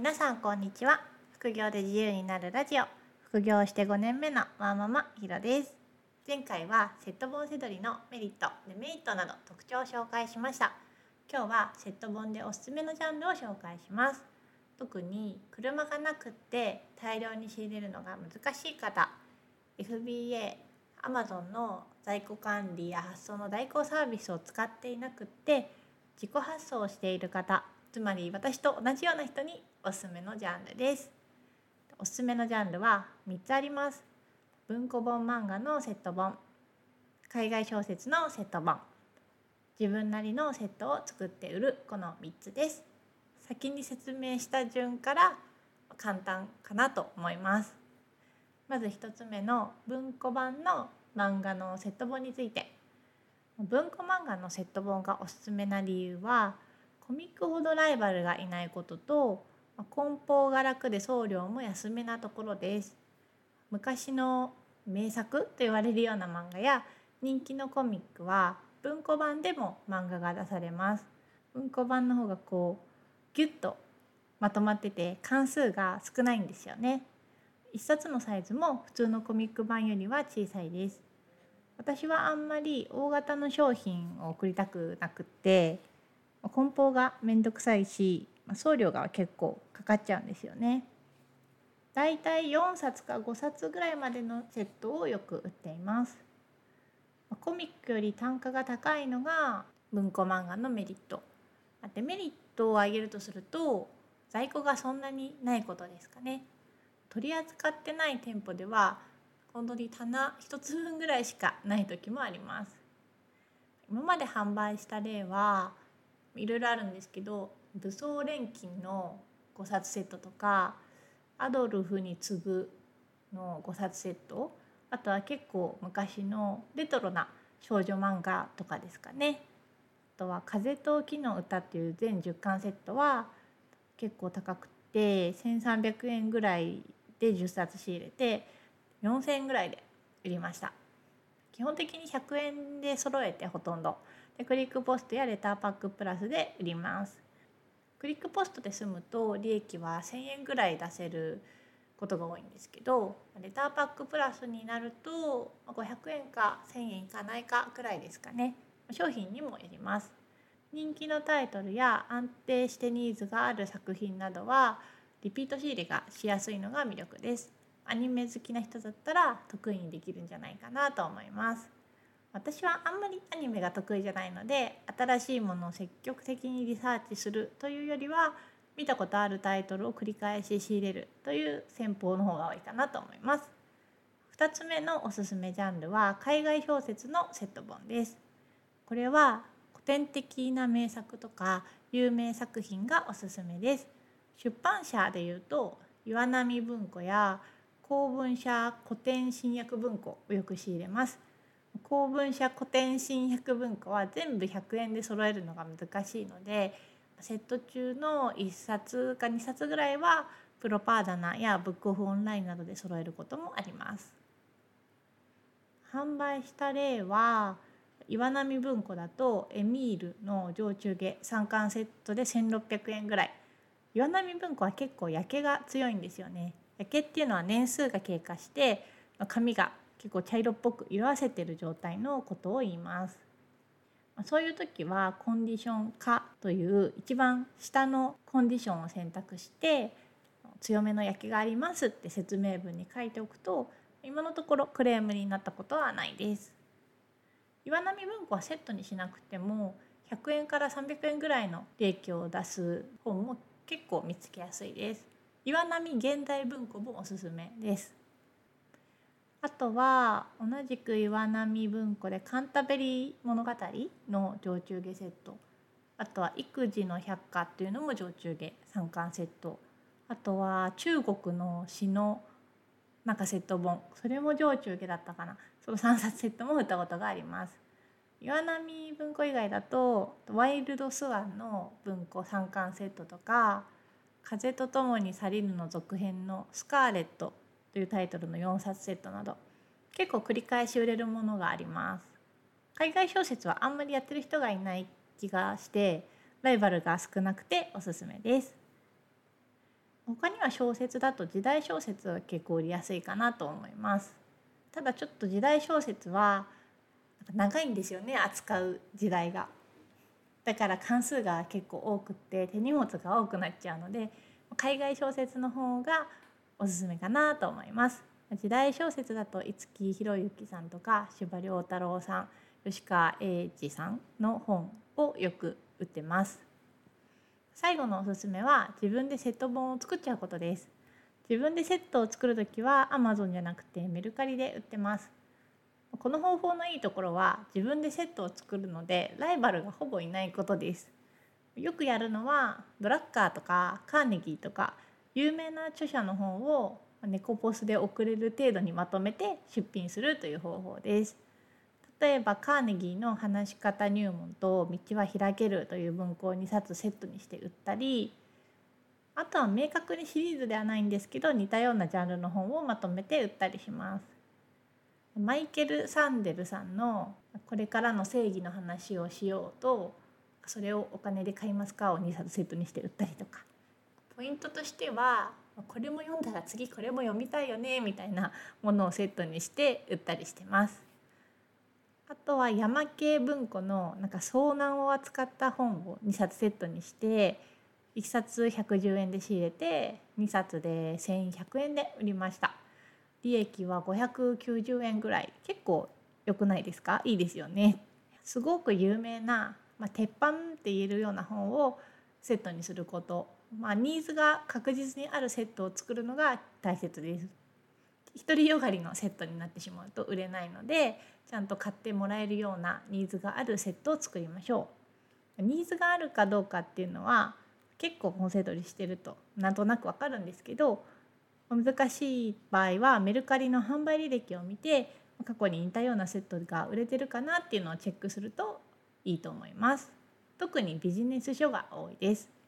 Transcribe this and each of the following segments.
皆さんこんにちは。副業で自由になるラジオ。副業して5年目のワーママひろです。前回はセット本セドリのメリットデメリットなど特徴を紹介しました。今日はセット本でおすすめのジャンルを紹介します。特に車がなくって大量に仕入れるのが難しい方。FBA Amazon の在庫管理や発送の代行サービスを使っていなくって自己発送をしている方。つまり私と同じような人におすすめのジャンルです。おすすめのジャンルは3つあります。文庫本漫画のセット本。海外小説のセット本。自分なりのセットを作って売る。この3つです。先に説明した順から簡単かなと思います。まず1つ目の文庫版の漫画のセット本について。文庫漫画のセット本がおすすめな理由はコミックほどライバルがいないことと梱包が楽で送料も安めなところです。昔の名作と言われるような漫画や人気のコミックは文庫版でも漫画が出されます。文庫版の方がこうギュッとまとまってて関数が少ないんですよね。一冊のサイズも普通のコミック版よりは小さいです。私はあんまり大型の商品を送りたくなくって梱包がめんどくさいし送料が結構かかっちゃうんですよね。だいたい4冊か5冊ぐらいまでのセットをよく売っています。コミックより単価が高いのが文庫漫画のメリット。デメリットを挙げるとすると在庫がそんなにないことですかね。取り扱ってない店舗では本当に棚1つ分ぐらいしかない時もあります。今まで販売した例はいろいろあるんですけど武装錬金の5冊セットとかアドルフに次ぐの5冊セットあとは結構昔のレトロな少女漫画とかですかね。あとは「風と木の歌」っていう全10巻セットは結構高くて1,300円ぐらいで10冊仕入れて4,000円ぐらいで売りました。基本的に100円で揃えてほとんど。でクリックポストやレターパックプラスで売ります。クリックポストで済むと利益は1000円ぐらい出せることが多いんですけどレターパックプラスになると500円か1000円いかないかくらいですかね。商品にもよります。人気のタイトルや安定してニーズがある作品などはリピート仕入れがしやすいのが魅力です。アニメ好きな人だったら得意にできるんじゃないかなと思います。私はあんまりアニメが得意じゃないので新しいものを積極的にリサーチするというよりは見たことあるタイトルを繰り返し仕入れるという戦法の方が多いかなと思います。2つ目のおすすめジャンルは海外小説のセット本です。これは古典的な名作とか有名作品がおすすめです。出版社でいうと岩波文庫や公文社古典新訳文庫をよく仕入れます。公文社古典新百文庫は全部100円で揃えるのが難しいのでセット中の1冊か2冊ぐらいはプロパーダナやブックオフオンラインなどで揃えることもあります。販売した例は岩波文庫だとエミールの上中下3巻セットで1600円ぐらい岩波文庫は結構焼けが強いんですよね焼けっていうのは年数が経過して紙が結構茶色っぽく色あせてる状態のことを言います。そういう時はコンディション化という一番下のコンディションを選択して強めの焼けがありますって説明文に書いておくと今のところクレームになったことはないです。岩波文庫はセットにしなくても100円から300円ぐらいの利益を出す本も結構見つけやすいです。岩波現代文庫もおすすめです。あとは同じく岩波文庫で「カンタベリー物語」の上中下セット。あとは「育児の百科」っていうのも上中下3巻セット。あとは中国の詩のなんかセット本。それも上中下だったかな。その3冊セットも売ったことがあります。岩波文庫以外だと「ワイルドスワン」の文庫3巻セットとか「風と共に去りぬ」の続編の「スカーレット」というタイトルの4冊セットなど結構繰り返し売れるものがあります。海外小説はあんまりやってる人がいない気がしてライバルが少なくておすすめです。他には小説だと時代小説は結構売りやすいかなと思います。ただちょっと時代小説は長いんですよね扱う時代が。だから関数が結構多くって手荷物が多くなっちゃうので海外小説の方がおすすめかなと思います。時代小説だと五木ひろゆきさんとか司馬遼太郎さん吉川英治さんの本をよく売ってます。最後のおすすめは自分でセット本を作っちゃうことです。自分でセットを作る時は Amazon じゃなくてメルカリで売ってます。この方法のいいところは自分でセットを作るのでライバルがほぼいないことです。よくやるのはドラッカーとかカーネギーとか有名な著者の本を猫ポスで送れる程度にまとめて出品するという方法です。例えばカーネギーの話し方入門と道は開けるという文庫を2冊セットにして売ったりあとは明確にシリーズではないんですけど似たようなジャンルの本をまとめて売ったりします。マイケル・サンデルさんの「これからの正義の話をしようと」それをお金で買いますかを2冊セットにして売ったりとか。ポイントとしてはこれも読んだら次これも読みたいよねみたいなものをセットにして売ったりしてます。あとは山系文庫のなんか遭難を扱った本を2冊セットにして1冊110円で仕入れて2冊で1100円で売りました。利益は590円ぐらい。結構良くないですか？いいですよね。すごく有名な、まあ、鉄板って言えるような本をセットにすること。まあ、ニーズが確実にあるセットを作るのが大切です。独りよがりのセットになってしまうと売れないのでちゃんと買ってもらえるようなニーズがあるセットを作りましょう。ニーズがあるかどうかっていうのは結構本セドりしてるとなんとなくわかるんですけど難しい場合はメルカリの販売履歴を見て過去に似たようなセットが売れてるかなっていうのをチェックするといいと思います。特にビジネス書が多いです。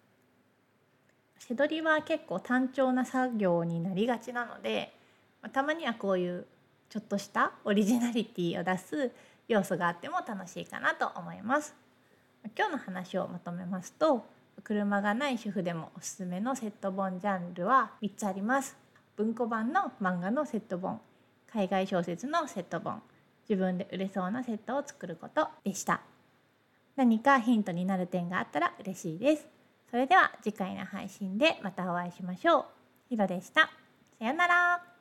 背取りは結構単調な作業になりがちなのでたまにはこういうちょっとしたオリジナリティを出す要素があっても楽しいかなと思います。今日の話をまとめますと車がない主婦でもおすすめのセット本ジャンルは3つあります。文庫版の漫画のセット本海外小説のセット本自分で売れそうなセットを作ることでした。何かヒントになる点があったら嬉しいです。それでは次回の配信でまたお会いしましょう。ひろでした。さようなら。